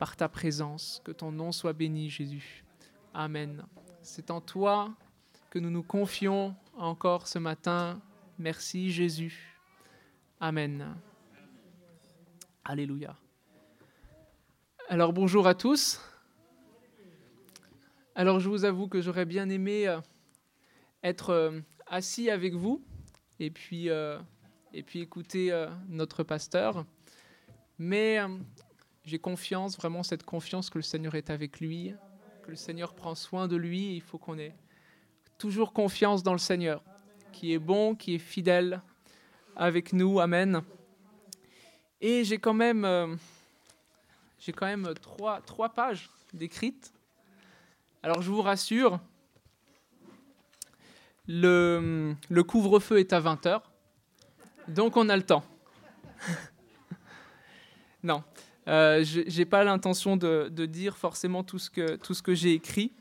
par ta présence. Que ton nom soit béni, Jésus. Amen. C'est en toi que nous nous confions encore ce matin. Merci, Jésus. Amen. Alléluia. Alors bonjour à tous. Alors je vous avoue que j'aurais bien aimé euh, être euh, assis avec vous et puis, euh, et puis écouter notre pasteur. Mais j'ai confiance, vraiment cette confiance que le Seigneur est avec lui, que le Seigneur prend soin de lui. Il faut qu'on ait toujours confiance dans le Seigneur, qui est bon, qui est fidèle avec nous. Amen. Et j'ai quand même j'ai quand même trois, trois pages décrites. Alors je vous rassure, le, le couvre-feu est à 20h, donc on a le temps. non, euh, je n'ai pas l'intention de, dire forcément tout ce que, j'ai écrit,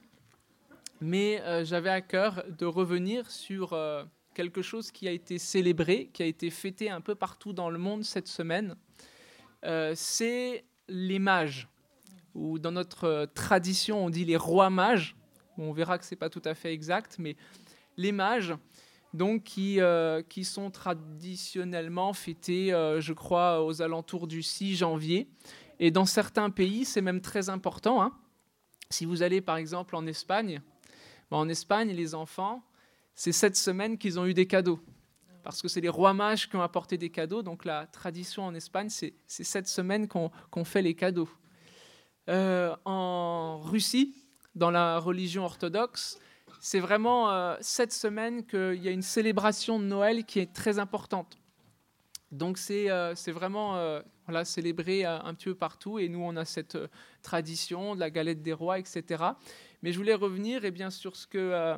mais euh, j'avais à cœur de revenir sur euh, quelque chose qui a été célébré, qui a été fêté un peu partout dans le monde cette semaine. Euh, C'est les mages, ou dans notre tradition on dit les rois mages. on verra que ce n'est pas tout à fait exact, mais les mages, donc qui, euh, qui sont traditionnellement fêtés, euh, je crois, aux alentours du 6 janvier. Et dans certains pays, c'est même très important. Hein. Si vous allez par exemple en Espagne, ben, en Espagne, les enfants, c'est cette semaine qu'ils ont eu des cadeaux parce que c'est les rois mages qui ont apporté des cadeaux. Donc la tradition en Espagne, c'est cette semaine qu'on fait les cadeaux. Euh, en Russie, dans la religion orthodoxe, c'est vraiment euh, cette semaine qu'il y a une célébration de Noël qui est très importante. Donc c'est euh, vraiment voilà, célébré un petit peu partout et nous on a cette tradition de la galette des rois, etc. Mais je voulais revenir et bien sur ce que,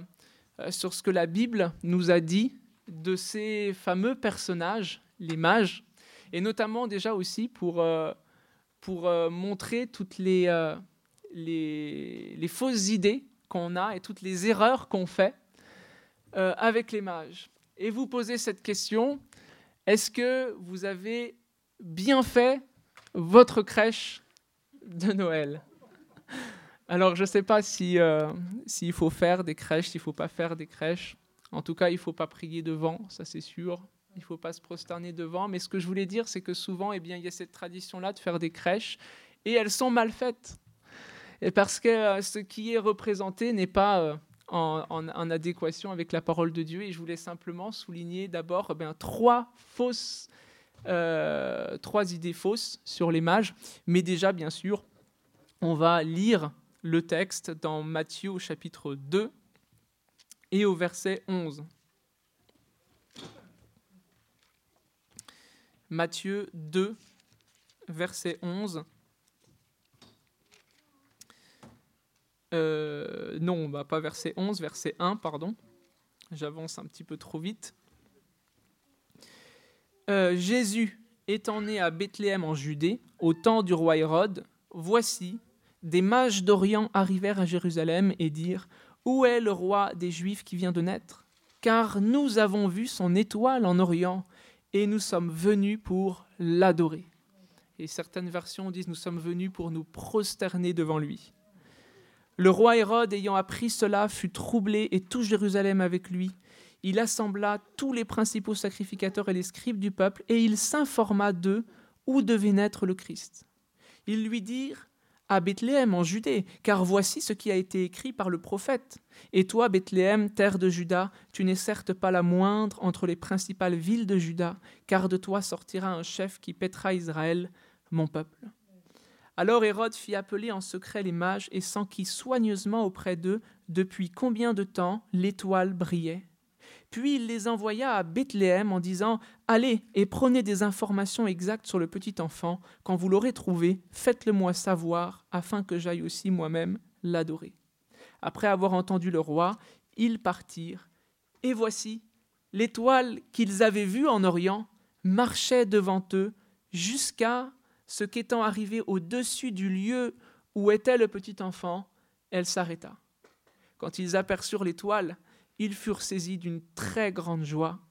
sur ce que la Bible nous a dit de ces fameux personnages, les mages, et notamment déjà aussi pour, euh, pour euh, montrer toutes euh, les, les, fausses idées qu'on a et toutes les erreurs qu'on fait avec les mages. Et vous posez cette question, est-ce que vous avez bien fait votre crèche de Noël? Alors, je ne sais pas s'il si, faut faire des crèches, s'il ne faut pas faire des crèches. En tout cas, il ne faut pas prier devant, ça c'est sûr. Il ne faut pas se prosterner devant. Mais ce que je voulais dire, c'est que souvent, eh bien, il y a cette tradition-là de faire des crèches et elles sont mal faites. Parce que euh, ce qui est représenté n'est pas euh, en, adéquation avec la parole de Dieu. Et je voulais simplement souligner d'abord eh trois fausses, euh, trois idées fausses sur les mages. Mais déjà, bien sûr, on va lire le texte dans Matthieu au chapitre 2, et au verset 11. Matthieu 2, verset 11. Euh, non, pas verset 11, verset 1, pardon. J'avance un petit peu trop vite. Euh, Jésus étant né à Bethléem en Judée, au temps du roi Hérode, voici, des mages d'Orient arrivèrent à Jérusalem et dirent où est le roi des Juifs qui vient de naître? Car nous avons vu son étoile en Orient et nous sommes venus pour l'adorer. Et certaines versions disent nous sommes venus pour nous prosterner devant lui. Le roi Hérode, ayant appris cela, fut troublé et tout Jérusalem avec lui. Il assembla tous les principaux sacrificateurs et les scribes du peuple, et il s'informa d'eux où devait naître le Christ. Ils lui dirent à Bethléem en Judée, car voici ce qui a été écrit par le prophète. Et toi, Bethléem, terre de Juda, tu n'es certes pas la moindre entre les principales villes de Juda, car de toi sortira un chef qui pètera Israël, mon peuple. Alors Hérode fit appeler en secret les mages et s'enquit soigneusement auprès d'eux depuis combien de temps l'étoile brillait. Puis il les envoya à Bethléem en disant Allez et prenez des informations exactes sur le petit enfant. Quand vous l'aurez trouvé, faites-le moi savoir, afin que j'aille aussi moi-même l'adorer. Après avoir entendu le roi, ils partirent. Et voici, l'étoile qu'ils avaient vue en Orient marchait devant eux jusqu'à ce qu'étant arrivée au-dessus du lieu où était le petit enfant, elle s'arrêta. Quand ils aperçurent l'étoile, ils furent saisis d'une très grande joie.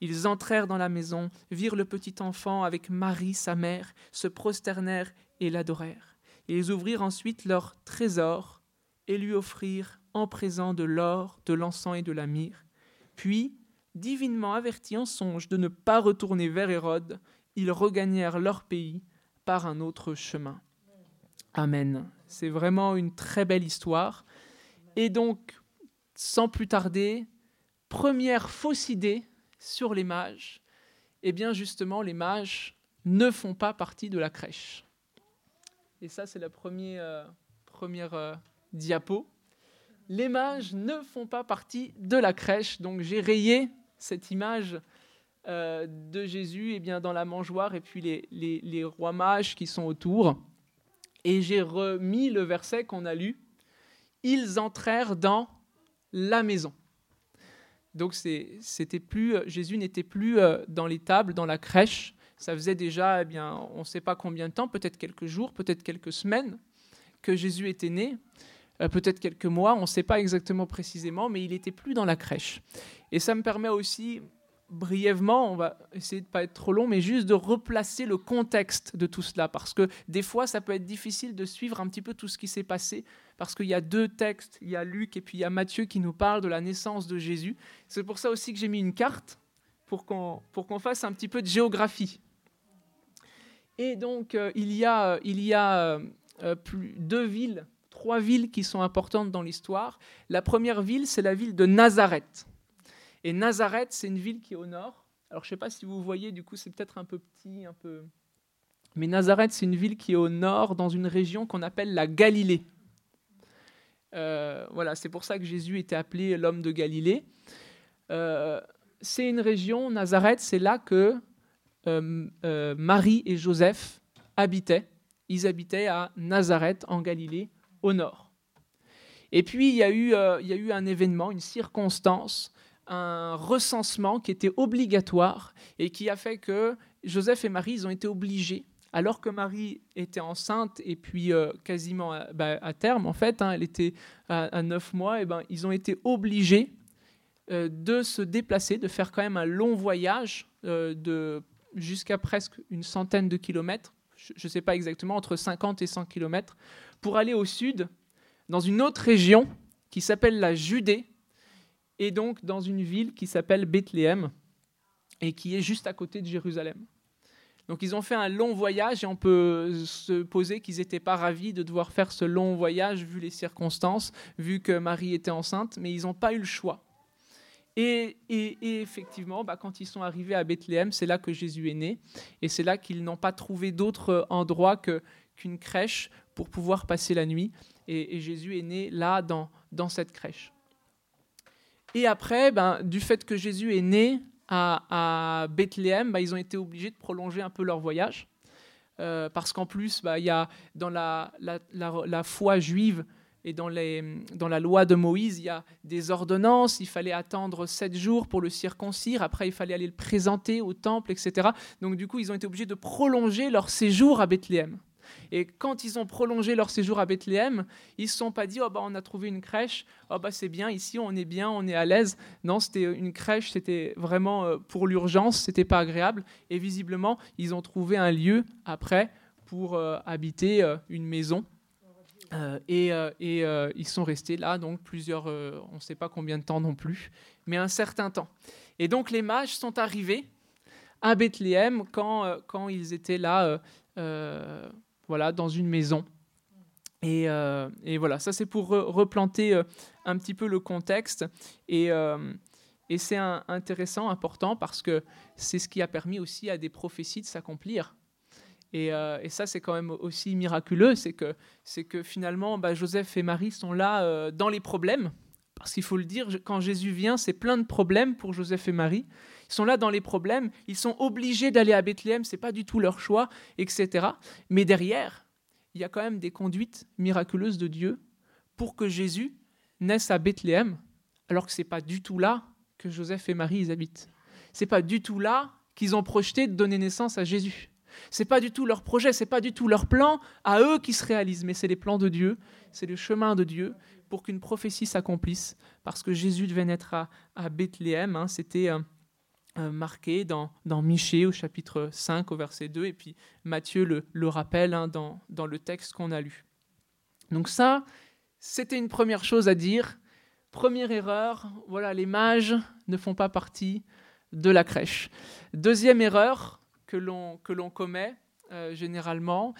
Ils entrèrent dans la maison, virent le petit enfant avec Marie, sa mère, se prosternèrent et l'adorèrent. Ils ouvrirent ensuite leur trésor et lui offrirent en présent de l'or, de l'encens et de la myrrhe. Puis, divinement avertis en songe de ne pas retourner vers Hérode, ils regagnèrent leur pays par un autre chemin. Amen. C'est vraiment une très belle histoire. Et donc, sans plus tarder, première fausse idée sur les mages. Eh bien, justement, les mages ne font pas partie de la crèche. Et ça, c'est la première, euh, première euh, diapo. Les mages ne font pas partie de la crèche. Donc, j'ai rayé cette image euh, de Jésus eh bien, dans la mangeoire et puis les, les, rois mages qui sont autour. Et j'ai remis le verset qu'on a lu. Ils entrèrent dans la maison. Donc c'était plus Jésus n'était plus euh, dans les tables, dans la crèche. Ça faisait déjà, eh bien, on ne sait pas combien de temps, peut-être quelques jours, peut-être quelques semaines, que Jésus était né, euh, peut-être quelques mois, on ne sait pas exactement précisément, mais il n'était plus dans la crèche. Et ça me permet aussi brièvement, on va essayer de ne pas être trop long, mais juste de replacer le contexte de tout cela, parce que des fois, ça peut être difficile de suivre un petit peu tout ce qui s'est passé, parce qu'il y a deux textes, il y a Luc et puis il y a Matthieu qui nous parlent de la naissance de Jésus. C'est pour ça aussi que j'ai mis une carte, pour qu'on fasse un petit peu de géographie. Et donc, euh, il y a, euh, plus, deux villes, trois villes qui sont importantes dans l'histoire. La première ville, c'est la ville de Nazareth. Et Nazareth, c'est une ville qui est au nord. Alors, je ne sais pas si vous voyez, du coup, c'est peut-être un peu petit, un peu. Mais Nazareth, c'est une ville qui est au nord, dans une région qu'on appelle la Galilée. Euh, voilà, c'est pour ça que Jésus était appelé l'homme de Galilée. Euh, c'est une région, Nazareth, c'est là que euh, Marie et Joseph habitaient. Ils habitaient à Nazareth, en Galilée, au nord. Et puis, il y a eu, il y a eu un événement, une circonstance un recensement qui était obligatoire et qui a fait que Joseph et Marie, ils ont été obligés, alors que Marie était enceinte et puis euh, quasiment à, bah, à, terme, en fait, hein, elle était à, neuf mois, et ben, ils ont été obligés euh, de se déplacer, de faire quand même un long voyage euh, de jusqu'à presque une centaine de kilomètres, je ne sais pas exactement, entre 50 et 100 kilomètres, pour aller au sud, dans une autre région qui s'appelle la Judée, et donc dans une ville qui s'appelle Bethléem et qui est juste à côté de Jérusalem. Donc ils ont fait un long voyage et on peut se poser qu'ils n'étaient pas ravis de devoir faire ce long voyage vu les circonstances, vu que Marie était enceinte, mais ils n'ont pas eu le choix. Et, effectivement, bah, quand ils sont arrivés à Bethléem, c'est là que Jésus est né, et c'est là qu'ils n'ont pas trouvé d'autre endroit qu'une crèche pour pouvoir passer la nuit. Et, Jésus est né là, dans, dans cette crèche. Et après, ben, du fait que Jésus est né à, Bethléem, ben, ils ont été obligés de prolonger un peu leur voyage. Euh, parce qu'en plus, ben, y a, dans la, foi juive et dans la loi de Moïse, il y a des ordonnances. Il fallait attendre sept jours pour le circoncire. Après, il fallait aller le présenter au temple, etc. Donc, du coup, ils ont été obligés de prolonger leur séjour à Bethléem. Et quand ils ont prolongé leur séjour à Bethléem, ils ne se sont pas dit oh bah, on a trouvé une crèche, oh bah, c'est bien, ici on est bien, on est à l'aise. Non, c'était une crèche, c'était vraiment euh, pour l'urgence, c'était pas agréable. Et visiblement, ils ont trouvé un lieu après pour euh, habiter euh, une maison. et, et ils sont restés là, donc plusieurs, on ne sait pas combien de temps non plus, mais un certain temps. Et donc les mages sont arrivés à Bethléem quand, quand ils étaient là voilà, dans une maison. Et, euh, voilà, ça c'est pour replanter euh, un petit peu le contexte. Et, euh, et c'est intéressant, important, parce que c'est ce qui a permis aussi à des prophéties de s'accomplir. Et, ça, c'est quand même aussi miraculeux, c'est que, que finalement, bah, Joseph et Marie sont là dans les problèmes. Parce qu'il faut le dire, quand Jésus vient, c'est plein de problèmes pour Joseph et Marie. Ils sont là dans les problèmes, ils sont obligés d'aller à Bethléem, c'est pas du tout leur choix, etc. Mais derrière, il y a quand même des conduites miraculeuses de Dieu pour que Jésus naisse à Bethléem, alors que c'est pas du tout là que Joseph et Marie ils habitent. C'est pas du tout là qu'ils ont projeté de donner naissance à Jésus. C'est pas du tout leur projet, c'est pas du tout leur plan à eux qui se réalisent, mais c'est les plans de Dieu, c'est le chemin de Dieu pour qu'une prophétie s'accomplisse, parce que Jésus devait naître à, Bethléem. Hein. c'était euh, marqué dans, dans Michée au chapitre 5 au verset 2, et puis Matthieu le, le rappelle hein, dans, le texte qu'on a lu. Donc ça, c'était une première chose à dire. Première erreur, voilà, les mages ne font pas partie de la crèche. Deuxième erreur que l'on commet euh, généralement,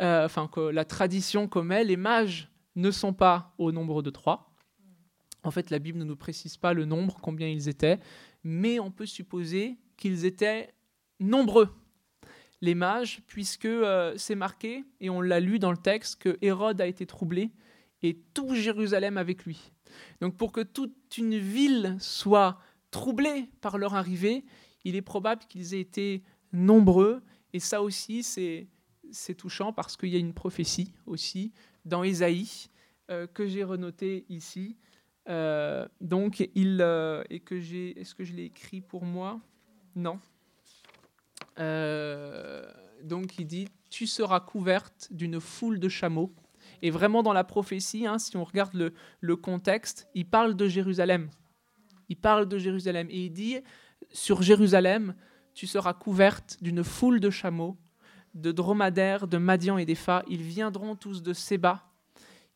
euh, enfin que la tradition commet, les mages ne sont pas au nombre de trois. En fait, la Bible ne nous précise pas le nombre, combien ils étaient, mais on peut supposer qu'ils étaient nombreux, les mages, puisque euh, c'est marqué, et on l'a lu dans le texte, que Hérode a été troublé et tout Jérusalem avec lui. Donc pour que toute une ville soit troublée par leur arrivée, il est probable qu'ils aient été nombreux, et ça aussi c'est, c'est touchant parce qu'il y a une prophétie aussi dans Ésaïe euh, que j'ai renoté ici. Euh, donc, il euh, et que j'ai, est-ce que je l'ai écrit pour moi? Non. donc, il dit Tu seras couverte d'une foule de chameaux. Et vraiment, dans la prophétie, hein, si on regarde le, le contexte, il parle de Jérusalem. Il parle de Jérusalem et il dit Sur Jérusalem, tu seras couverte d'une foule de chameaux, de dromadaires, de Madian et d'Epha. Ils viendront tous de Séba.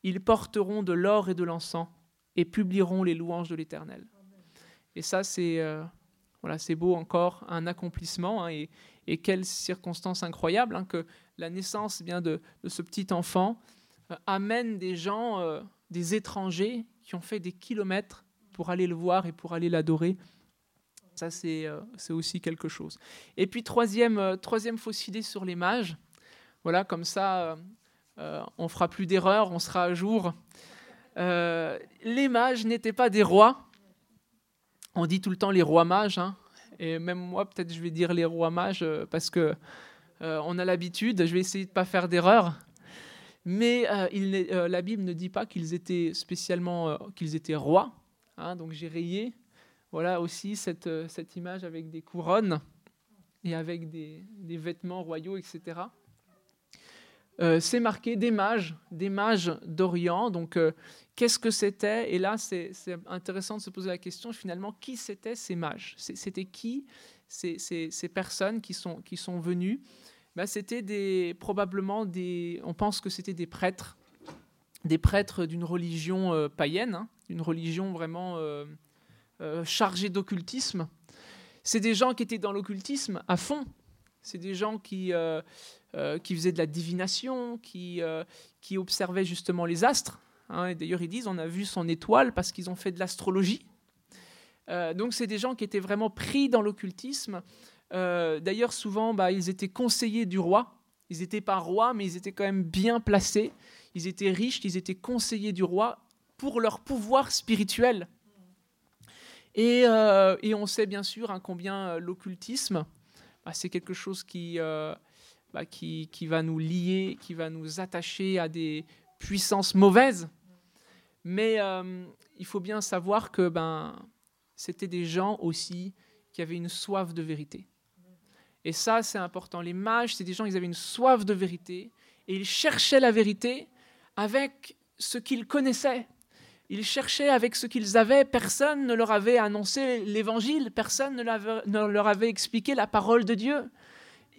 Ils porteront de l'or et de l'encens et publieront les louanges de l'Éternel. Et ça, c'est euh, voilà, c'est beau encore, un accomplissement. Hein, et, quelle circonstance incroyable hein, que la naissance bien de, de ce petit enfant euh, amène des gens, euh, des étrangers qui ont fait des kilomètres pour aller le voir et pour aller l'adorer. Ça, c'est aussi quelque chose. Et puis, troisième, troisième fausse idée sur les mages. Voilà, comme ça, on fera plus d'erreurs, on sera à jour. Euh, les mages n'étaient pas des rois. On dit tout le temps les rois mages. Hein. Et même moi, peut-être je vais dire les rois mages euh, parce que euh, on a l'habitude. Je vais essayer de pas faire d'erreur. Mais la Bible ne dit pas qu'ils étaient spécialement qu'ils étaient rois. Hein. donc j'ai rayé. Voilà aussi cette, cette image avec des couronnes et avec des, des vêtements royaux, etc. c'est marqué des mages, des mages d'Orient. Donc, Qu'est-ce que c'était? Et là, c'est intéressant de se poser la question, finalement, qui c'étaient ces mages? C'était qui ces, ces, personnes qui sont, qui sont venues? Ben, C'était des, probablement des... On pense que c'était des prêtres, des prêtres d'une religion euh, païenne, hein, une religion vraiment euh, euh, chargée d'occultisme. C'est des gens qui étaient dans l'occultisme à fond. C'est des gens qui, qui faisaient de la divination, qui, qui observaient justement les astres. Hein, d'ailleurs, ils disent on a vu son étoile parce qu'ils ont fait de l'astrologie. Euh, donc, c'est des gens qui étaient vraiment pris dans l'occultisme. Euh, d'ailleurs, souvent, bah, ils étaient conseillers du roi. Ils n'étaient pas rois, mais ils étaient quand même bien placés. Ils étaient riches, ils étaient conseillers du roi pour leur pouvoir spirituel. Et, euh, on sait bien sûr hein, combien l'occultisme, bah, c'est quelque chose qui, bah, qui, qui, va nous lier, qui va nous attacher à des puissances mauvaises. Mais euh, il faut bien savoir que ben, c'était des gens aussi qui avaient une soif de vérité. Et ça, c'est important. Les mages, c'est des gens, ils avaient une soif de vérité et ils cherchaient la vérité avec ce qu'ils connaissaient. Ils cherchaient avec ce qu'ils avaient. Personne ne leur avait annoncé l'évangile, personne ne leur avait expliqué la parole de Dieu.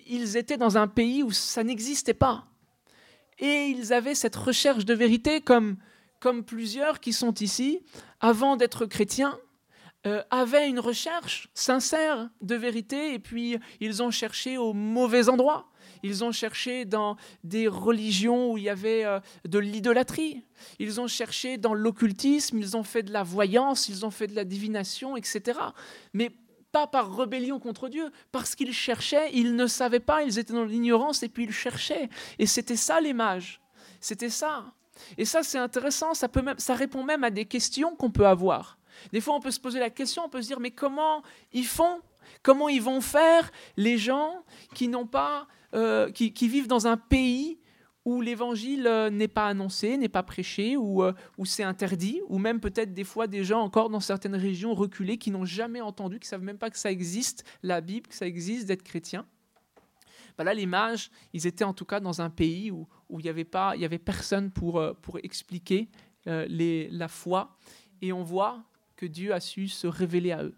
Ils étaient dans un pays où ça n'existait pas. Et ils avaient cette recherche de vérité comme comme plusieurs qui sont ici, avant d'être chrétiens, euh, avaient une recherche sincère de vérité et puis ils ont cherché au mauvais endroit. Ils ont cherché dans des religions où il y avait euh, de l'idolâtrie. Ils ont cherché dans l'occultisme, ils ont fait de la voyance, ils ont fait de la divination, etc. Mais pas par rébellion contre Dieu, parce qu'ils cherchaient, ils ne savaient pas, ils étaient dans l'ignorance et puis ils cherchaient. Et c'était ça les mages. C'était ça. Et ça, c'est intéressant, ça, peut même, ça répond même à des questions qu'on peut avoir. Des fois, on peut se poser la question, on peut se dire, mais comment ils font? Comment ils vont faire les gens qui, n'ont pas, euh, qui, vivent dans un pays où l'évangile euh, n'est pas annoncé, n'est pas prêché, ou euh, où c'est interdit, ou même peut-être des fois des gens encore dans certaines régions reculées qui n'ont jamais entendu, qui ne savent même pas que ça existe, la Bible, que ça existe d'être chrétien. Bah là, les mages, ils étaient en tout cas dans un pays où, où il n'y avait, avait personne pour, expliquer la foi. Et on voit que Dieu a su se révéler à eux.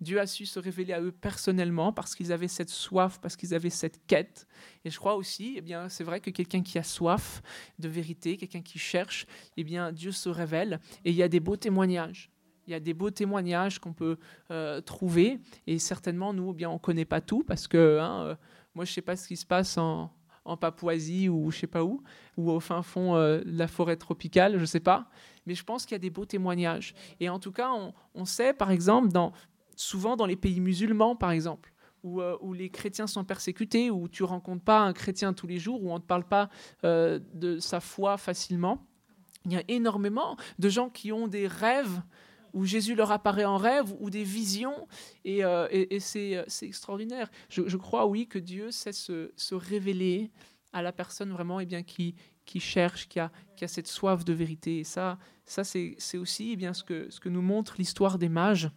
Dieu a su se révéler à eux personnellement parce qu'ils avaient cette soif, parce qu'ils avaient cette quête. Et je crois aussi, eh bien, c'est vrai que quelqu'un qui a soif de vérité, quelqu'un qui cherche, eh bien, Dieu se révèle. Et il y a des beaux témoignages. Il y a des beaux témoignages qu'on peut euh, trouver. Et certainement, nous, eh bien, on ne connaît pas tout parce que hein, euh, moi, je ne sais pas ce qui se passe en, Papouasie ou je sais pas où, ou au fin fond euh, de la forêt tropicale, je ne sais pas. Mais je pense qu'il y a des beaux témoignages. Et en tout cas, on, sait, par exemple, dans, souvent dans les pays musulmans, par exemple, où, euh, où, les chrétiens sont persécutés, où tu rencontres pas un chrétien tous les jours, où on ne te parle pas euh, de sa foi facilement. Il y a énormément de gens qui ont des rêves où Jésus leur apparaît en rêve ou des visions, et, euh, c'est extraordinaire. Je, crois, oui, que Dieu sait se, révéler à la personne vraiment et eh bien, qui, cherche, qui a, cette soif de vérité. Et ça, ça c'est aussi eh bien, ce, que, nous montre l'histoire des mages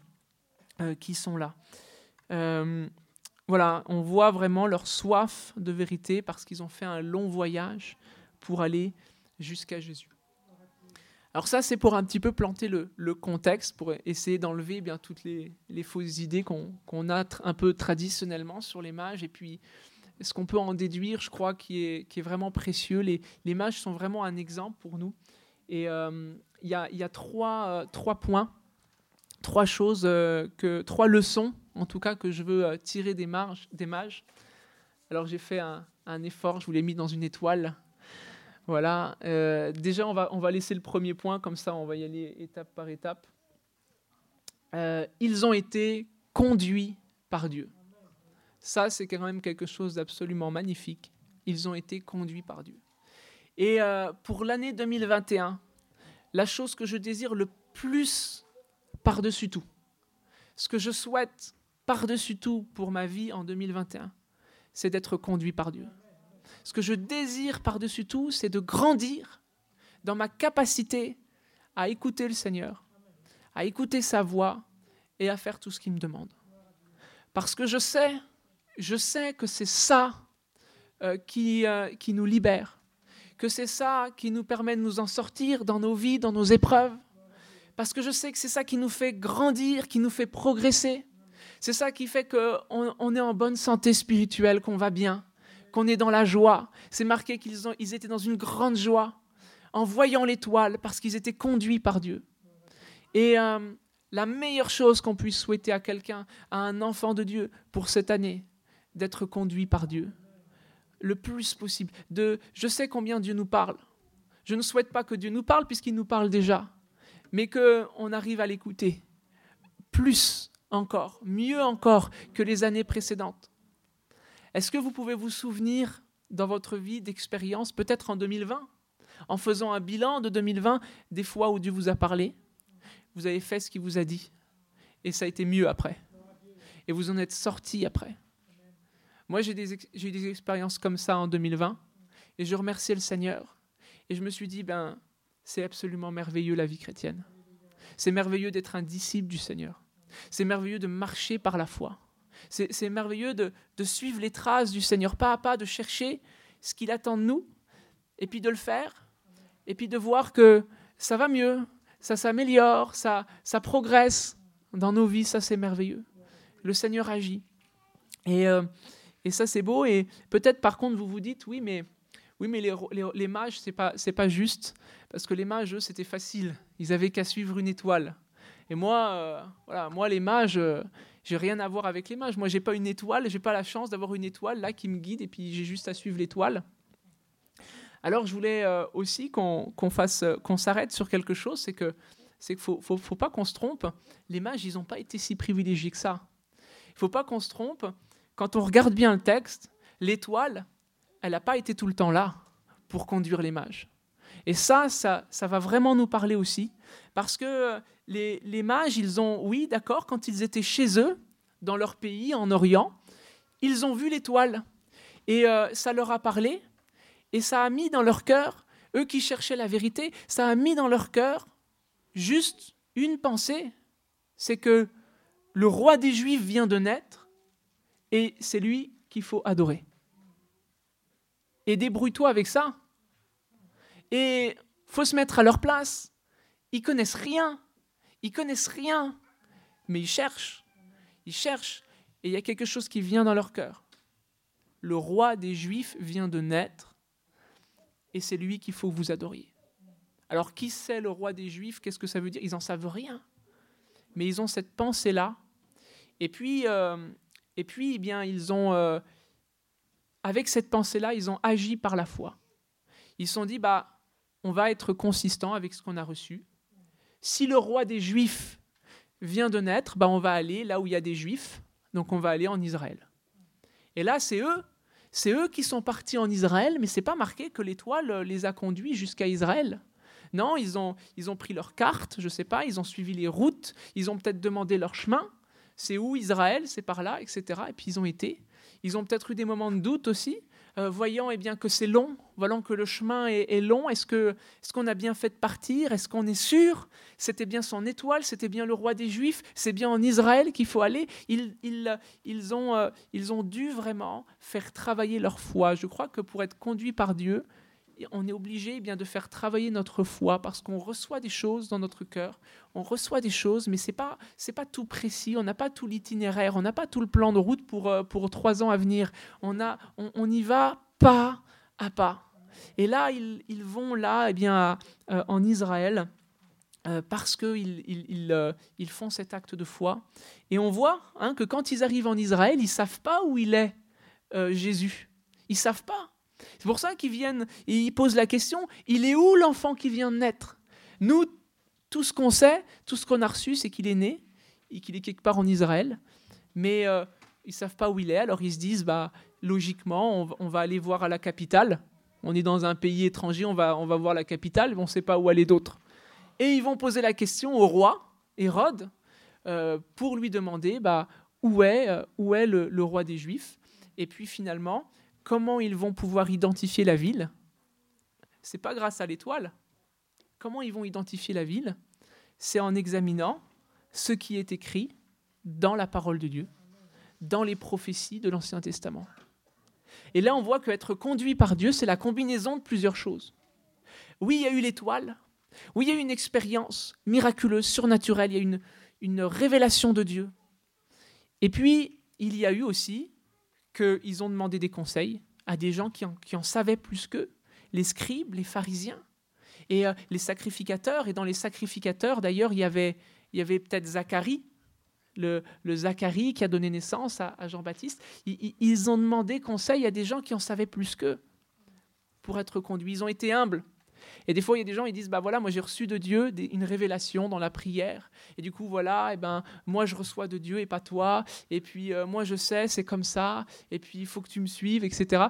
qui sont là. Euh, voilà, on voit vraiment leur soif de vérité parce qu'ils ont fait un long voyage pour aller jusqu'à Jésus. Alors ça, c'est pour un petit peu planter le, contexte, pour essayer d'enlever eh bien toutes les, fausses idées qu'on a un peu traditionnellement sur les mages. Et puis, ce qu'on peut en déduire, je crois, qui est, vraiment précieux. Les, mages sont vraiment un exemple pour nous. Et euh, il y, a, euh, trois points, trois choses, euh, trois leçons, en tout cas, que je veux tirer des, mages. Alors j'ai fait un, effort, je vous l'ai mis dans une étoile voilà. Euh, déjà, on va, on va laisser le premier point, comme ça, on va y aller étape par étape. Euh, ils ont été conduits par Dieu. Ça, c'est quand même quelque chose d'absolument magnifique. Ils ont été conduits par Dieu. Et euh, pour l'année 2021, la chose que je désire le plus par-dessus tout, ce que je souhaite par-dessus tout pour ma vie en 2021, c'est d'être conduit par Dieu. Ce que je désire par-dessus tout, c'est de grandir dans ma capacité à écouter le Seigneur, à écouter sa voix et à faire tout ce qu'il me demande. Parce que je sais, je sais que c'est ça euh, euh, qui nous libère, que c'est ça qui nous permet de nous en sortir dans nos vies, dans nos épreuves. Parce que je sais que c'est ça qui nous fait grandir, qui nous fait progresser. C'est ça qui fait qu'on on est en bonne santé spirituelle, qu'on va bien qu'on est dans la joie. C'est marqué qu'ils ils étaient dans une grande joie en voyant l'étoile parce qu'ils étaient conduits par Dieu. Et euh, la meilleure chose qu'on puisse souhaiter à quelqu'un, à un enfant de Dieu pour cette année, d'être conduit par Dieu le plus possible. De, je sais combien Dieu nous parle. Je ne souhaite pas que Dieu nous parle puisqu'il nous parle déjà, mais qu'on arrive à l'écouter plus encore, mieux encore que les années précédentes. Est-ce que vous pouvez vous souvenir dans votre vie d'expérience, peut-être en 2020, en faisant un bilan de 2020, des fois où Dieu vous a parlé, vous avez fait ce qu'il vous a dit, et ça a été mieux après. Et vous en êtes sorti après? Moi, j'ai eu des expériences comme ça en 2020, et je remerciais le Seigneur. Et je me suis dit, ben, c'est absolument merveilleux la vie chrétienne. C'est merveilleux d'être un disciple du Seigneur. C'est merveilleux de marcher par la foi. C'est merveilleux de, suivre les traces du Seigneur pas à pas, de chercher ce qu'il attend de nous, et puis de le faire, et puis de voir que ça va mieux, ça s'améliore, ça, ça progresse dans nos vies, ça c'est merveilleux. Le Seigneur agit. Et, euh, et ça c'est beau, et peut-être par contre vous vous dites, oui mais, oui, mais les, les, mages, c'est pas, pas juste, parce que les mages, eux, c'était facile, ils avaient qu'à suivre une étoile. Et moi, euh, voilà, moi les mages, euh, j'ai rien à voir avec les mages. Moi, j'ai pas une étoile, j'ai pas la chance d'avoir une étoile là qui me guide et puis j'ai juste à suivre l'étoile. Alors, je voulais euh, aussi qu'on fasse, euh, qu'on s'arrête sur quelque chose, c'est que c'est qu'il faut, faut, faut, pas qu'on se trompe. Les mages, ils n'ont pas été si privilégiés que ça. Il faut pas qu'on se trompe. Quand on regarde bien le texte, l'étoile, elle n'a pas été tout le temps là pour conduire les mages. Et ça, ça, ça va vraiment nous parler aussi, parce que euh, les, mages, ils ont, oui, d'accord, quand ils étaient chez eux, dans leur pays, en Orient, ils ont vu l'étoile. Et euh, ça leur a parlé, et ça a mis dans leur cœur, eux qui cherchaient la vérité, ça a mis dans leur cœur juste une pensée, c'est que le roi des Juifs vient de naître, et c'est lui qu'il faut adorer. Et débrouille-toi avec ça. Et faut se mettre à leur place. Ils connaissent rien ils connaissent rien, mais ils cherchent. Ils cherchent et il y a quelque chose qui vient dans leur cœur. Le roi des Juifs vient de naître et c'est lui qu'il faut vous adoriez. Alors qui c'est le roi des Juifs? Qu'est-ce que ça veut dire? Ils n'en savent rien. Mais ils ont cette pensée-là. Et puis, euh, et puis eh bien, ils ont, euh, avec cette pensée-là, ils ont agi par la foi. Ils se sont dit, bah, on va être consistant avec ce qu'on a reçu. Si le roi des Juifs vient de naître, bah, on va aller là où il y a des Juifs, donc on va aller en Israël. Et là, c'est eux, c'est eux qui sont partis en Israël, mais c'est pas marqué que l'étoile les a conduits jusqu'à Israël. Non, ils ont, ils ont pris leur carte, je ne sais pas, ils ont suivi les routes, ils ont peut-être demandé leur chemin. C'est où Israël? C'est par là, etc. Et puis ils ont été. Ils ont peut-être eu des moments de doute aussi, euh, voyant eh bien, que c'est long, voyant que le chemin est, long. Est-ce qu'on est qu'on a bien fait de partir? Est-ce qu'on est sûr? C'était bien son étoile, c'était bien le roi des Juifs, c'est bien en Israël qu'il faut aller. Ils, ils, ils, ont, euh, ils ont dû vraiment faire travailler leur foi. Je crois que pour être conduit par Dieu, on est obligé eh bien de faire travailler notre foi parce qu'on reçoit des choses dans notre cœur, on reçoit des choses, mais c'est pas c'est pas tout précis, on n'a pas tout l'itinéraire, on n'a pas tout le plan de route pour euh, pour trois ans à venir. On a on, y va pas à pas. Et là ils, vont là eh bien euh, en Israël. Euh, parce qu'ils ils, ils, font cet acte de foi. Et on voit hein, que quand ils arrivent en Israël, ils savent pas où il est Jésus. Ils savent pas. C'est pour ça qu'ils viennent ils posent la question, il est où l'enfant qui vient de naître? Nous, tout ce qu'on sait, tout ce qu'on a reçu, c'est qu'il est né et qu'il est quelque part en Israël. Mais euh, ils savent pas où il est, alors ils se disent, bah, logiquement, on, va aller voir à la capitale. On est dans un pays étranger, on va, on va voir la capitale, mais on ne sait pas où aller d'autre. Et ils vont poser la question au roi, Hérode, euh, pour lui demander bah, où est, euh, où est le roi des Juifs? Et puis finalement, comment ils vont pouvoir identifier la ville C'est pas grâce à l'étoile. Comment ils vont identifier la ville C'est en examinant ce qui est écrit dans la parole de Dieu, dans les prophéties de l'Ancien Testament. Et là, on voit qu'être conduit par Dieu, c'est la combinaison de plusieurs choses. Oui, il y a eu l'étoile. Oui, il y a eu une expérience miraculeuse, surnaturelle. Il y a eu une, une révélation de Dieu. Et puis, il y a eu aussi qu'ils ont demandé des conseils à des gens qui en, savaient plus qu'eux, les scribes, les pharisiens et euh, les sacrificateurs. Et dans les sacrificateurs, d'ailleurs, il y avait, y avait peut-être Zacharie, le, Zacharie qui a donné naissance à, Jean-Baptiste. Ils, ils, ont demandé conseil à des gens qui en savaient plus qu'eux pour être conduits. Ils ont été humbles. Et des fois, il y a des gens, ils disent, bah voilà, moi j'ai reçu de Dieu une révélation dans la prière. Et du coup, voilà, et eh ben, moi je reçois de Dieu et pas toi. Et puis, euh, moi je sais, c'est comme ça. Et puis, il faut que tu me suives, etc.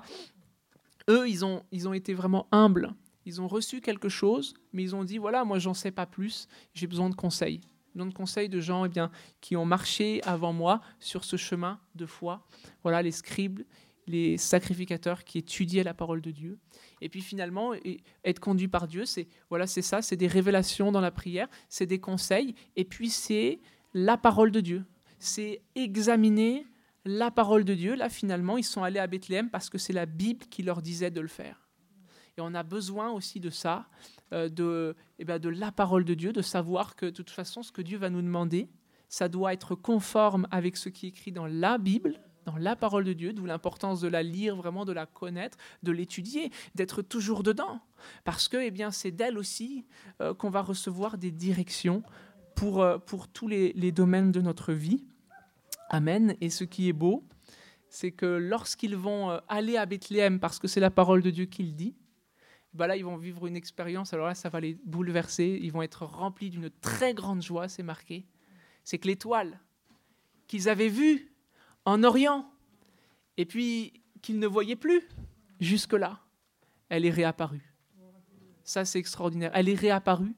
Eux, ils ont, ils ont été vraiment humbles. Ils ont reçu quelque chose, mais ils ont dit, voilà, moi j'en sais pas plus, j'ai besoin de conseils. besoin de conseils de gens eh bien, qui ont marché avant moi sur ce chemin de foi. Voilà, les scribes, les sacrificateurs qui étudiaient la parole de Dieu. Et puis finalement, être conduit par Dieu, c'est voilà, c'est ça, c'est des révélations dans la prière, c'est des conseils, et puis c'est la parole de Dieu. C'est examiner la parole de Dieu. Là, finalement, ils sont allés à Bethléem parce que c'est la Bible qui leur disait de le faire. Et on a besoin aussi de ça, euh, de, eh ben, de la parole de Dieu, de savoir que de toute façon, ce que Dieu va nous demander, ça doit être conforme avec ce qui est écrit dans la Bible, la parole de Dieu, d'où l'importance de la lire, vraiment de la connaître, de l'étudier, d'être toujours dedans. Parce que eh bien, c'est d'elle aussi euh, qu'on va recevoir des directions pour, euh, pour tous les, domaines de notre vie. Amen. Et ce qui est beau, c'est que lorsqu'ils vont euh, aller à Bethléem, parce que c'est la parole de Dieu qui le dit, bah là, ils vont vivre une expérience, alors là, ça va les bouleverser, ils vont être remplis d'une très grande joie, c'est marqué. C'est que l'étoile qu'ils avaient vue en Orient, et puis qu'ils ne voyaient plus jusque-là, elle est réapparue. Ça, c'est extraordinaire. Elle est réapparue,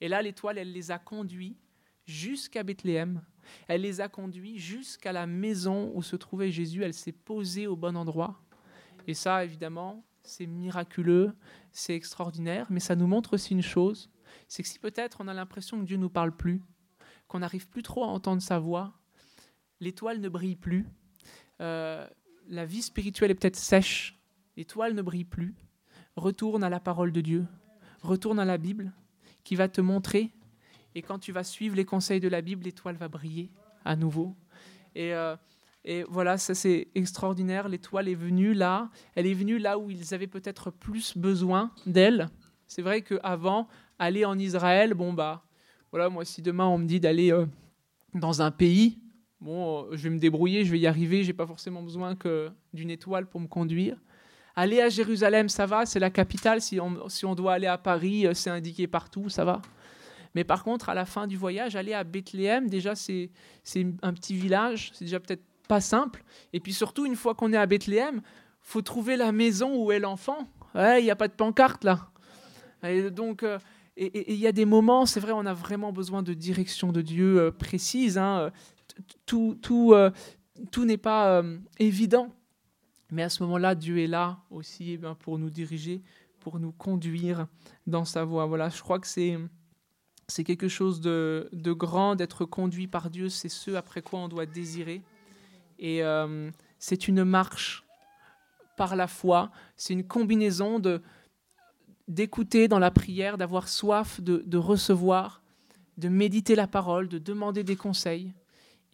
et là, l'étoile, elle les a conduits jusqu'à Bethléem. Elle les a conduits jusqu'à la maison où se trouvait Jésus. Elle s'est posée au bon endroit. Et ça, évidemment, c'est miraculeux, c'est extraordinaire, mais ça nous montre aussi une chose, c'est que si peut-être on a l'impression que Dieu ne nous parle plus, qu'on n'arrive plus trop à entendre sa voix, l'étoile ne brille plus, euh, la vie spirituelle est peut-être sèche, l'étoile ne brille plus, retourne à la parole de Dieu, retourne à la Bible, qui va te montrer, et quand tu vas suivre les conseils de la Bible, l'étoile va briller à nouveau. Et, euh, et voilà, ça c'est extraordinaire. L'étoile est venue là. Elle est venue là où ils avaient peut-être plus besoin d'elle. C'est vrai qu'avant, aller en Israël, bon bah, voilà, moi si demain on me dit d'aller euh, dans un pays, bon, je vais me débrouiller, je vais y arriver, j'ai pas forcément besoin que d'une étoile pour me conduire. Aller à Jérusalem, ça va, c'est la capitale. Si on, si on doit aller à Paris, c'est indiqué partout, ça va. Mais par contre, à la fin du voyage, aller à Bethléem, déjà, c'est un petit village, c'est déjà peut-être pas simple. Et puis surtout, une fois qu'on est à Bethléem, faut trouver la maison où est l'enfant. Il n'y a pas de pancarte là. Et donc, euh, il y a des moments, c'est vrai, on a vraiment besoin de direction de Dieu euh, précise. Hein. Tout, tout, euh, tout n'est pas évident. Mais à ce moment-là, Dieu est là aussi eh bien, pour nous diriger, pour nous conduire dans sa voie. Voilà, je crois que c'est c'est quelque chose de, grand, d'être conduit par Dieu, c'est ce après quoi on doit désirer. Et euh, c'est une marche par la foi, c'est une combinaison de d'écouter dans la prière, d'avoir soif de, recevoir, de méditer la parole, de demander des conseils,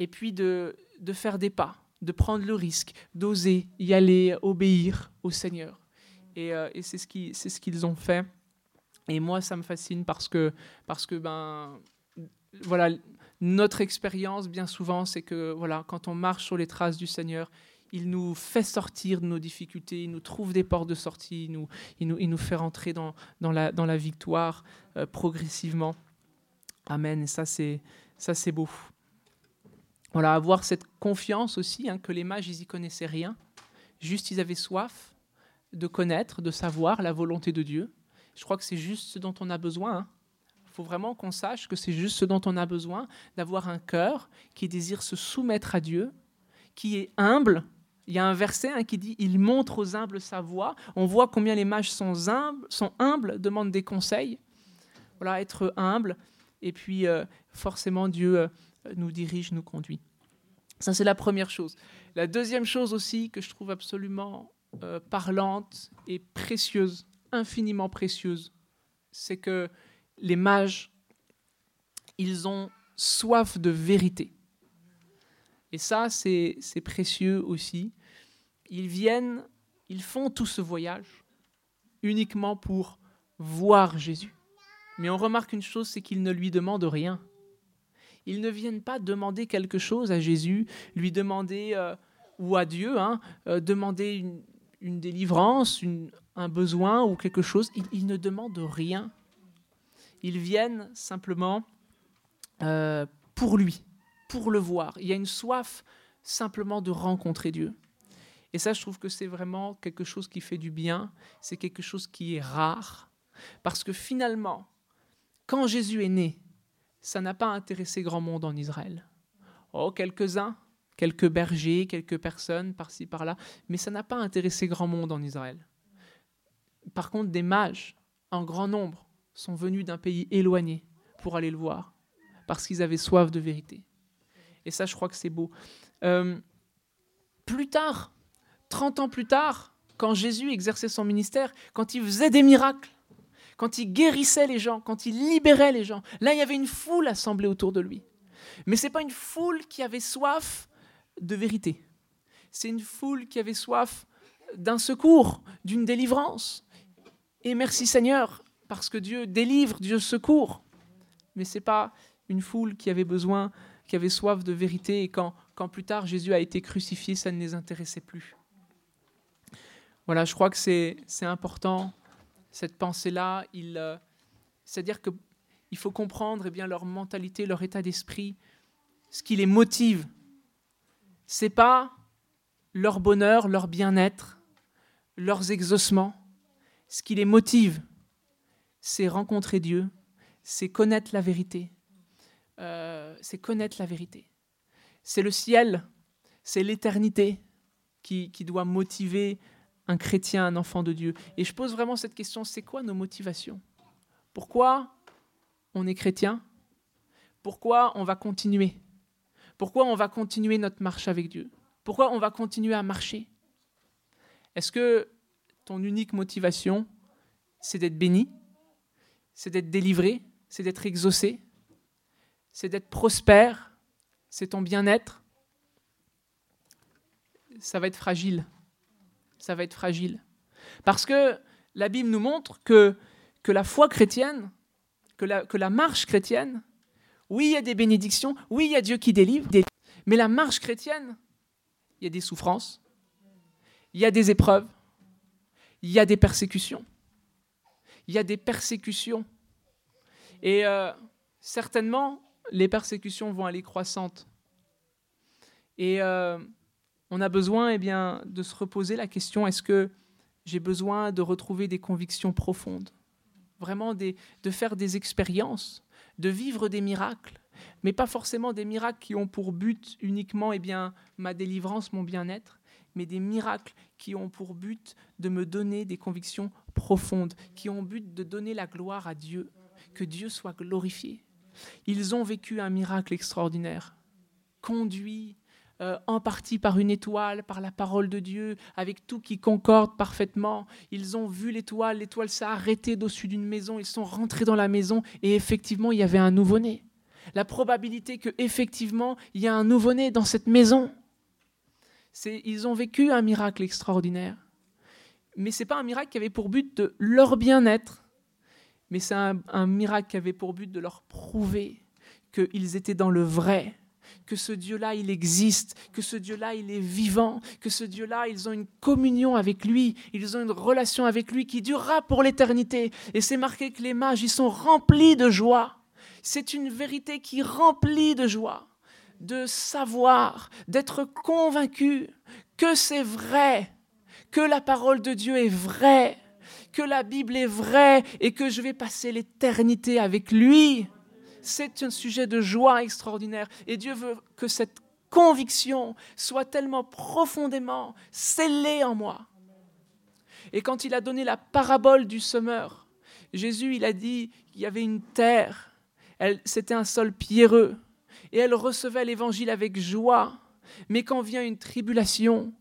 et puis de, de faire des pas, de prendre le risque, d'oser y aller, obéir au Seigneur. Et, euh, c'est ce qu'ils ce qu'ils ont fait. Et moi, ça me fascine parce que, parce que ben, voilà, notre expérience, bien souvent, c'est que voilà, quand on marche sur les traces du Seigneur, il nous fait sortir de nos difficultés, il nous trouve des portes de sortie, il nous, il nous, il nous fait rentrer dans, dans, la, dans la victoire euh, progressivement. Amen. Et ça, c'est beau. Voilà, avoir cette confiance aussi, hein, que les mages, ils y connaissaient rien. Juste, ils avaient soif de connaître, de savoir la volonté de Dieu. Je crois que c'est juste ce dont on a besoin. Il hein. faut vraiment qu'on sache que c'est juste ce dont on a besoin, d'avoir un cœur qui désire se soumettre à Dieu, qui est humble. Il y a un verset hein, qui dit Il montre aux humbles sa voie. On voit combien les mages sont humbles, demandent des conseils. Voilà, être humble. Et puis, euh, forcément, Dieu euh, nous dirige, nous conduit. Ça, c'est la première chose. La deuxième chose aussi que je trouve absolument euh, parlante et précieuse, infiniment précieuse, c'est que les mages, ils ont soif de vérité. Et ça, c'est précieux aussi. Ils viennent, ils font tout ce voyage uniquement pour voir Jésus. Mais on remarque une chose, c'est qu'ils ne lui demandent rien. Ils ne viennent pas demander quelque chose à Jésus, lui demander, euh, ou à Dieu, hein, euh, demander une, délivrance, un besoin ou quelque chose, ils, ne demandent rien. Ils viennent simplement euh, pour lui, pour le voir. Il y a une soif simplement de rencontrer Dieu. Et ça, je trouve que c'est vraiment quelque chose qui fait du bien, c'est quelque chose qui est rare, parce que finalement, quand Jésus est né, ça n'a pas intéressé grand monde en Israël. Oh, quelques-uns, quelques bergers, quelques personnes par-ci, par-là, mais ça n'a pas intéressé grand monde en Israël. Par contre, des mages, en grand nombre, sont venus d'un pays éloigné pour aller le voir, parce qu'ils avaient soif de vérité. Et ça, je crois que c'est beau. Euh, plus tard, 30 ans plus tard, quand Jésus exerçait son ministère, quand il faisait des miracles, quand il guérissait les gens, quand il libérait les gens, là, il y avait une foule assemblée autour de lui. Mais ce n'est pas une foule qui avait soif de vérité. C'est une foule qui avait soif d'un secours, d'une délivrance. Et merci Seigneur, parce que Dieu délivre, Dieu secourt. Mais ce n'est pas une foule qui avait besoin, qui avait soif de vérité, et quand, quand plus tard Jésus a été crucifié, ça ne les intéressait plus. Voilà, je crois que c'est important, cette pensée-là. Euh, c'est-à-dire qu'il faut comprendre eh leur mentalité, leur état d'esprit, ce qui les motive. Ce n'est pas leur bonheur, leur bien-être, leurs exaucements, ce qui les motive, c'est rencontrer Dieu, c'est connaître la vérité. Euh, c'est connaître la vérité. C'est le ciel, c'est l'éternité qui, doit motiver un chrétien, un enfant de Dieu. Et je pose vraiment cette question, c'est quoi nos motivations? Pourquoi on est chrétien? Pourquoi on va continuer? Pourquoi on va continuer notre marche avec Dieu? Pourquoi on va continuer à marcher? Est-ce que ton unique motivation, c'est d'être béni, c'est d'être délivré, c'est d'être exaucé, c'est d'être prospère, c'est ton bien-être? ça va être fragile. Ça va être fragile. Parce que la Bible nous montre que, que la foi chrétienne, que la, que la marche chrétienne, oui, il y a des bénédictions, oui, il y a Dieu qui délivre, mais la marche chrétienne, il y a des souffrances, il y a des épreuves, il y a des persécutions. Il y a des persécutions. Et euh, certainement, les persécutions vont aller croissantes. Et euh, on a besoin eh bien, de se reposer la question, est-ce que j'ai besoin de retrouver des convictions profondes? Vraiment de faire des expériences, de vivre des miracles, mais pas forcément des miracles qui ont pour but uniquement eh bien, ma délivrance, mon bien-être, mais des miracles qui ont pour but de me donner des convictions profondes, qui ont but de donner la gloire à Dieu, que Dieu soit glorifié. Ils ont vécu un miracle extraordinaire, conduit euh, en partie par une étoile, par la parole de Dieu, avec tout qui concorde parfaitement. Ils ont vu l'étoile, l'étoile s'est arrêtée au-dessus d'une maison, ils sont rentrés dans la maison et effectivement il y avait un nouveau-né. La probabilité que effectivement il y a un nouveau-né dans cette maison, ils ont vécu un miracle extraordinaire. Mais ce n'est pas un miracle qui avait pour but de leur bien-être, mais c'est un, miracle qui avait pour but de leur prouver qu'ils étaient dans le vrai, que ce Dieu-là, il existe, que ce Dieu-là, il est vivant, que ce Dieu-là, ils ont une communion avec lui, ils ont une relation avec lui qui durera pour l'éternité. Et c'est marqué que les mages, ils sont remplis de joie. C'est une vérité qui remplit de joie de savoir, d'être convaincu que c'est vrai, que la parole de Dieu est vraie, que la Bible est vraie et que je vais passer l'éternité avec lui. C'est un sujet de joie extraordinaire et Dieu veut que cette conviction soit tellement profondément scellée en moi. Et quand il a donné la parabole du semeur, Jésus, il a dit qu'il y avait une terre, c'était un sol pierreux, et elle recevait l'évangile avec joie. Mais quand vient une tribulation,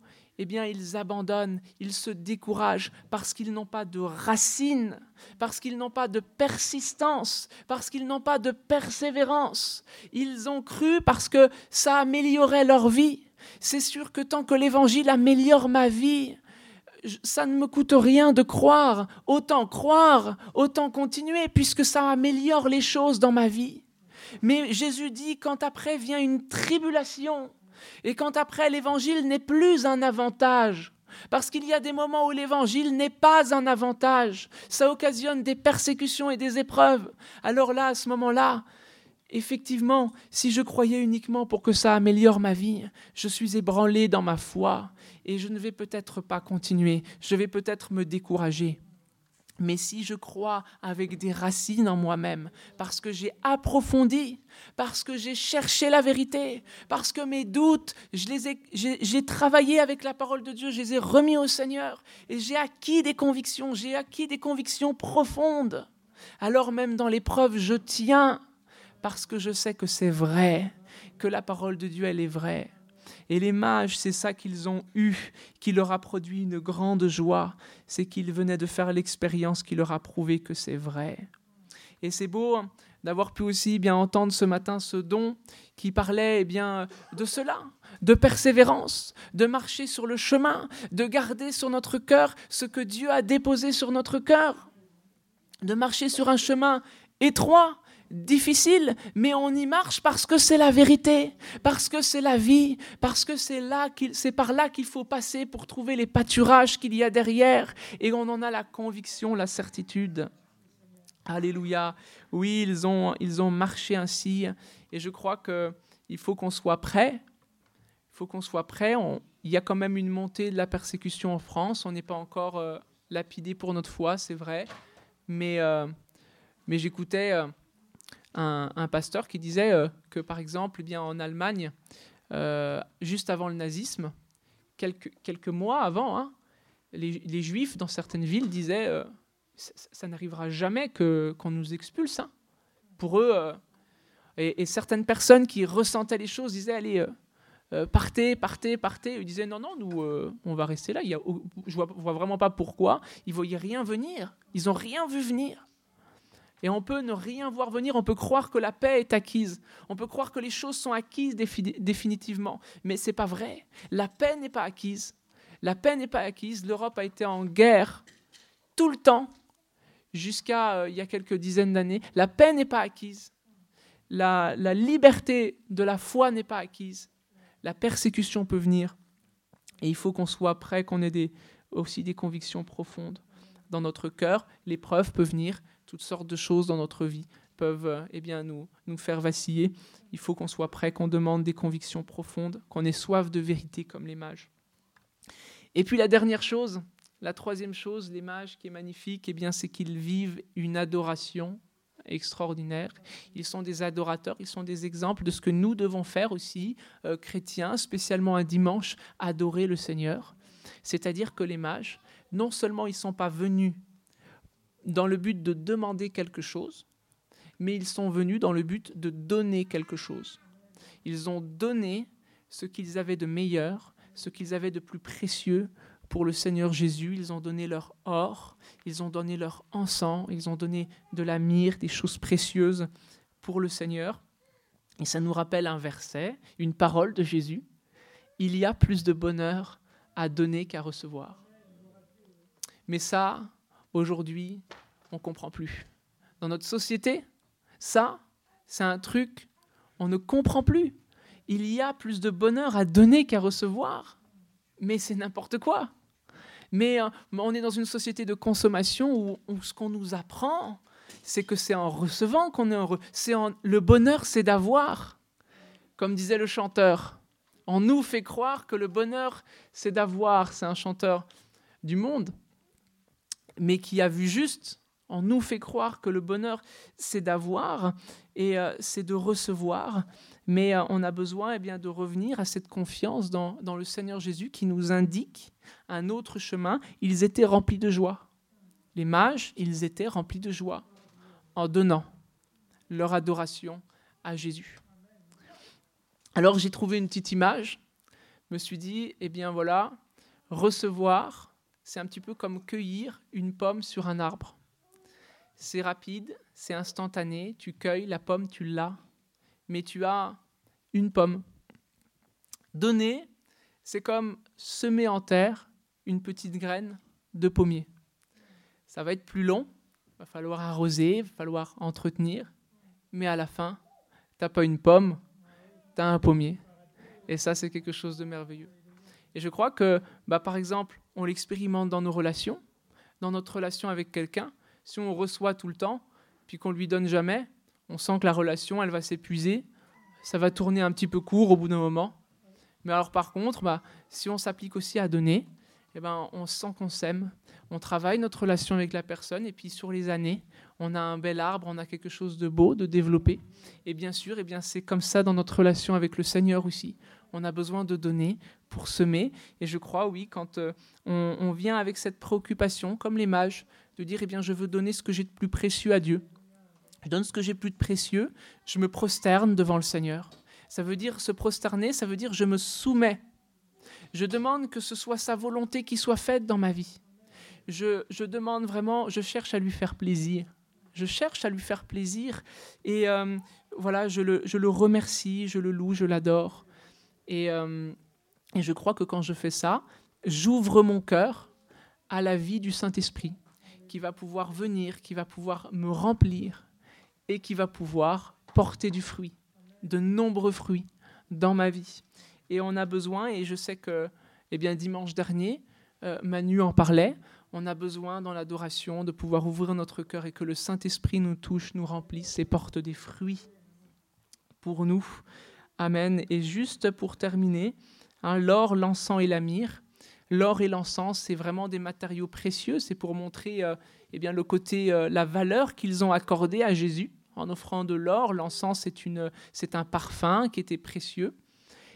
eh bien, ils abandonnent, ils se découragent parce qu'ils n'ont pas de racines, parce qu'ils n'ont pas de persistance, parce qu'ils n'ont pas de persévérance. Ils ont cru parce que ça améliorait leur vie. C'est sûr que tant que l'évangile améliore ma vie, ça ne me coûte rien de croire. Autant croire, autant continuer, puisque ça améliore les choses dans ma vie. Mais Jésus dit, quand après vient une tribulation, et quand après l'évangile n'est plus un avantage, parce qu'il y a des moments où l'évangile n'est pas un avantage, ça occasionne des persécutions et des épreuves. Alors là, à ce moment-là, effectivement, si je croyais uniquement pour que ça améliore ma vie, je suis ébranlé dans ma foi et je ne vais peut-être pas continuer, je vais peut-être me décourager. Mais si je crois avec des racines en moi-même, parce que j'ai approfondi, parce que j'ai cherché la vérité, parce que mes doutes, j'ai travaillé avec la parole de Dieu, je les ai remis au Seigneur, et j'ai acquis des convictions, j'ai acquis des convictions profondes. Alors même dans l'épreuve, je tiens, parce que je sais que c'est vrai, que la parole de Dieu, elle est vraie. Et les mages, c'est ça qu'ils ont eu, qui leur a produit une grande joie, c'est qu'ils venaient de faire l'expérience qui leur a prouvé que c'est vrai. Et c'est beau d'avoir pu aussi bien entendre ce matin ce don qui parlait eh bien de cela, de persévérance, de marcher sur le chemin, de garder sur notre cœur ce que Dieu a déposé sur notre cœur, de marcher sur un chemin étroit, difficile, mais on y marche parce que c'est la vérité, parce que c'est la vie, parce que c'est là c'est par là qu'il faut passer pour trouver les pâturages qu'il y a derrière, et on en a la conviction, la certitude. Alléluia. Oui, ils ont, ils ont marché ainsi, et je crois que il faut qu'on soit prêt. Il faut qu'on soit prêt. il y a quand même une montée de la persécution en France. On n'est pas encore euh, lapidé pour notre foi, c'est vrai, mais euh, mais j'écoutais. Euh, un, pasteur qui disait euh, que, par exemple, eh bien, en Allemagne, euh, juste avant le nazisme, quelques, quelques mois avant, hein, les, Juifs dans certaines villes disaient euh, ça, n'arrivera jamais que, qu'on nous expulse. Hein. Pour eux, et, certaines personnes qui ressentaient les choses disaient allez, partez, partez, partez. Ils disaient non, non, nous, on va rester là. Il y a, je vois, vois, vraiment pas pourquoi. Ils voyaient rien venir. Ils n'ont rien vu venir. Et on peut ne rien voir venir, on peut croire que la paix est acquise, on peut croire que les choses sont acquises définitivement, mais ce n'est pas vrai. La paix n'est pas acquise. La paix n'est pas acquise. L'Europe a été en guerre tout le temps jusqu'à euh, il y a quelques dizaines d'années. La paix n'est pas acquise. La, liberté de la foi n'est pas acquise. La persécution peut venir. Et il faut qu'on soit prêt, qu'on ait aussi des convictions profondes. Dans notre cœur, l'épreuve peut venir, toutes sortes de choses dans notre vie peuvent euh, eh bien, nous, nous faire vaciller. Il faut qu'on soit prêt, qu'on demande des convictions profondes, qu'on ait soif de vérité comme les mages. Et puis la dernière chose, la troisième chose, les mages qui est magnifique, eh bien, c'est qu'ils vivent une adoration extraordinaire. Ils sont des adorateurs, ils sont des exemples de ce que nous devons faire aussi, euh, chrétiens, spécialement un dimanche, adorer le Seigneur. C'est-à-dire que les mages, non seulement ils ne sont pas venus dans le but de demander quelque chose, mais ils sont venus dans le but de donner quelque chose. Ils ont donné ce qu'ils avaient de meilleur, ce qu'ils avaient de plus précieux pour le Seigneur Jésus. Ils ont donné leur or, ils ont donné leur encens, ils ont donné de la myrrhe, des choses précieuses pour le Seigneur. Et ça nous rappelle un verset, une parole de Jésus. Il y a plus de bonheur à donner qu'à recevoir. Mais ça, aujourd'hui, on ne comprend plus. Dans notre société, ça, c'est un truc, on ne comprend plus. Il y a plus de bonheur à donner qu'à recevoir. Mais c'est n'importe quoi. Mais euh, on est dans une société de consommation où, ce qu'on nous apprend, c'est que c'est en recevant qu'on est heureux. Le bonheur, c'est d'avoir. Comme disait le chanteur, on nous fait croire que le bonheur, c'est d'avoir. C'est un chanteur du monde mais qui a vu juste. On nous fait croire que le bonheur, c'est d'avoir et euh, c'est de recevoir. Mais euh, on a besoin eh bien, de revenir à cette confiance dans, dans le Seigneur Jésus qui nous indique un autre chemin. Ils étaient remplis de joie. Les mages, ils étaient remplis de joie en donnant leur adoration à Jésus. Alors j'ai trouvé une petite image. Je me suis dit, eh bien voilà, recevoir, c'est un petit peu comme cueillir une pomme sur un arbre. C'est rapide, c'est instantané, tu cueilles la pomme, tu l'as, mais tu as une pomme. Donner, c'est comme semer en terre une petite graine de pommier. Ça va être plus long, il va falloir arroser, il va falloir entretenir, mais à la fin, tu n'as pas une pomme, tu as un pommier. Et ça, c'est quelque chose de merveilleux. Et je crois que, bah, par exemple, on l'expérimente dans nos relations, dans notre relation avec quelqu'un. Si on reçoit tout le temps, puis qu'on lui donne jamais, on sent que la relation, elle va s'épuiser, ça va tourner un petit peu court au bout d'un moment. Mais alors par contre, bah, si on s'applique aussi à donner, eh ben, on sent qu'on s'aime, on travaille notre relation avec la personne, et puis sur les années, on a un bel arbre, on a quelque chose de beau, de développé. Et bien sûr, eh bien, c'est comme ça dans notre relation avec le Seigneur aussi. On a besoin de donner pour semer. Et je crois, oui, quand euh, on, vient avec cette préoccupation, comme les mages, de dire, eh bien, je veux donner ce que j'ai de plus précieux à Dieu. Je donne ce que j'ai plus de précieux, je me prosterne devant le Seigneur. Ça veut dire se prosterner, ça veut dire je me soumets je demande que ce soit sa volonté qui soit faite dans ma vie. Je, demande vraiment, je cherche à lui faire plaisir. Je cherche à lui faire plaisir et euh, voilà, je le, je le, remercie, je le loue, je l'adore. Et, euh, et je crois que quand je fais ça, j'ouvre mon cœur à la vie du Saint-Esprit qui va pouvoir venir, qui va pouvoir me remplir et qui va pouvoir porter du fruit, de nombreux fruits dans ma vie et on a besoin, et je sais que eh bien, dimanche dernier, euh, Manu en parlait, on a besoin dans l'adoration de pouvoir ouvrir notre cœur et que le Saint-Esprit nous touche, nous remplisse et porte des fruits pour nous. Amen. Et juste pour terminer, hein, l'or, l'encens et la myrrhe. L'or et l'encens, c'est vraiment des matériaux précieux. C'est pour montrer euh, eh bien, le côté, euh, la valeur qu'ils ont accordée à Jésus en offrant de l'or. L'encens, c'est, une, c'est un parfum qui était précieux.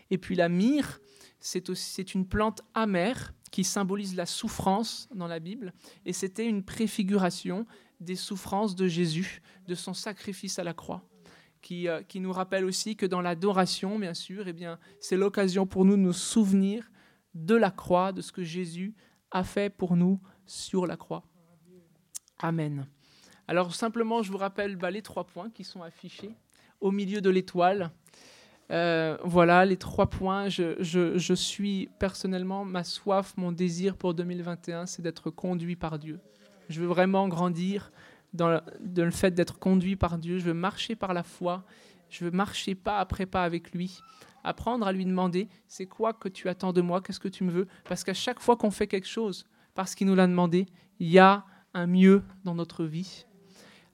Et puis la myrrhe, c'est une plante amère qui symbolise la souffrance dans la Bible. Et c'était une préfiguration des souffrances de Jésus, de son sacrifice à la croix. Qui, euh, qui nous rappelle aussi que dans l'adoration, bien sûr, eh bien, c'est l'occasion pour nous de nous souvenir de la croix, de ce que Jésus a fait pour nous sur la croix. Amen. Alors simplement, je vous rappelle bah, les trois points qui sont affichés au milieu de l'étoile. Euh, voilà les trois points. Je, suis personnellement, ma soif, mon désir pour 2021, c'est d'être conduit par Dieu. Je veux vraiment grandir dans le, fait d'être conduit par Dieu. Je veux marcher par la foi. Je veux marcher pas après pas avec lui. Apprendre à lui demander, c'est quoi que tu attends de moi? Qu'est-ce que tu me veux? Parce qu'à chaque fois qu'on fait quelque chose, parce qu'il nous l'a demandé, il y a un mieux dans notre vie.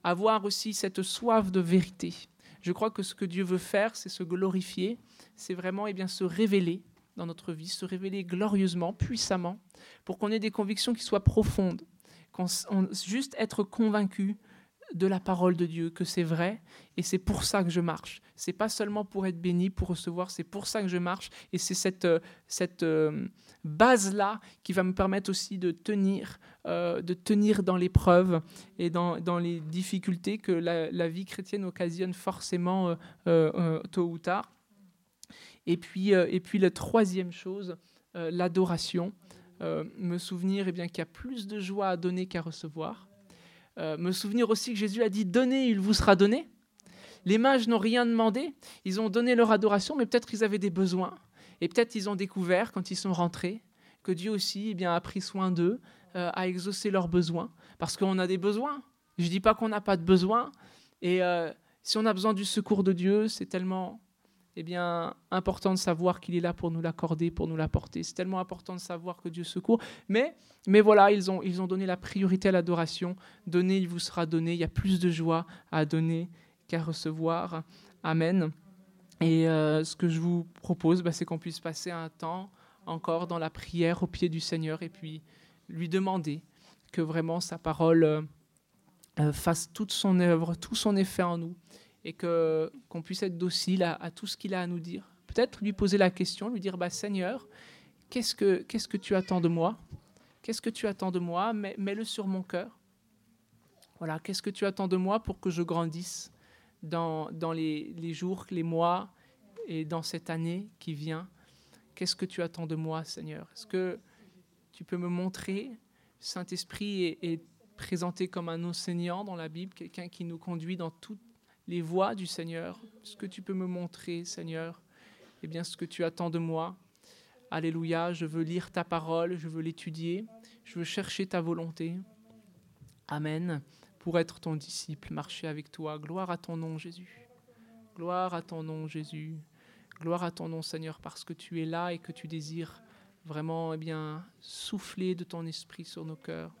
Avoir aussi cette soif de vérité. Je crois que ce que Dieu veut faire, c'est se glorifier, c'est vraiment eh bien, se révéler dans notre vie, se révéler glorieusement, puissamment, pour qu'on ait des convictions qui soient profondes, juste être convaincu de la parole de Dieu, que c'est vrai, et c'est pour ça que je marche. C'est pas seulement pour être béni, pour recevoir, c'est pour ça que je marche, et c'est cette, euh, cette euh, base-là qui va me permettre aussi de tenir, euh, de tenir dans l'épreuve et dans, dans, les difficultés que la, la, vie chrétienne occasionne forcément tôt ou tard. Et puis, et puis la troisième chose, l'adoration. Me souvenir eh bien qu'il y a plus de joie à donner qu'à recevoir euh, me souvenir aussi que Jésus a dit Donnez, il vous sera donné. Les mages n'ont rien demandé, ils ont donné leur adoration, mais peut-être qu'ils avaient des besoins. Et peut-être ils ont découvert, quand ils sont rentrés, que Dieu aussi eh bien, a pris soin d'eux, euh, a exaucé leurs besoins. Parce qu'on a des besoins. Je ne dis pas qu'on n'a pas de besoins. Et euh, si on a besoin du secours de Dieu, c'est tellement eh bien, important de savoir qu'il est là pour nous l'accorder, pour nous l'apporter. C'est tellement important de savoir que Dieu secourt. Mais, mais voilà, ils ont, ils ont donné la priorité à l'adoration. Donner, il vous sera donné. Il y a plus de joie à donner qu'à recevoir. Amen. Et euh, ce que je vous propose, bah, c'est qu'on puisse passer un temps encore dans la prière au pied du Seigneur et puis lui demander que vraiment sa parole euh, euh, fasse toute son œuvre, tout son effet en nous et que qu'on puisse être docile à, tout ce qu'il a à nous dire. Peut-être lui poser la question, lui dire bah, Seigneur, qu'est-ce que, qu'est-ce que tu attends de moi? Qu'est-ce que tu attends de moi? Mets-le sur mon cœur. Voilà, qu'est-ce que tu attends de moi pour que je grandisse dans, dans les, les jours, les mois et dans cette année qui vient? Qu'est-ce que tu attends de moi, Seigneur? Est-ce que tu peux me montrer Saint-Esprit est, est présenté comme un enseignant dans la Bible, quelqu'un qui nous conduit dans toute les voies du Seigneur, ce que tu peux me montrer, Seigneur, et eh bien ce que tu attends de moi. Alléluia, je veux lire ta parole, je veux l'étudier, je veux chercher ta volonté. Amen. Pour être ton disciple, marcher avec toi. Gloire à ton nom, Jésus. Gloire à ton nom, Jésus. Gloire à ton nom, Seigneur, parce que tu es là et que tu désires vraiment eh bien, souffler de ton esprit sur nos cœurs.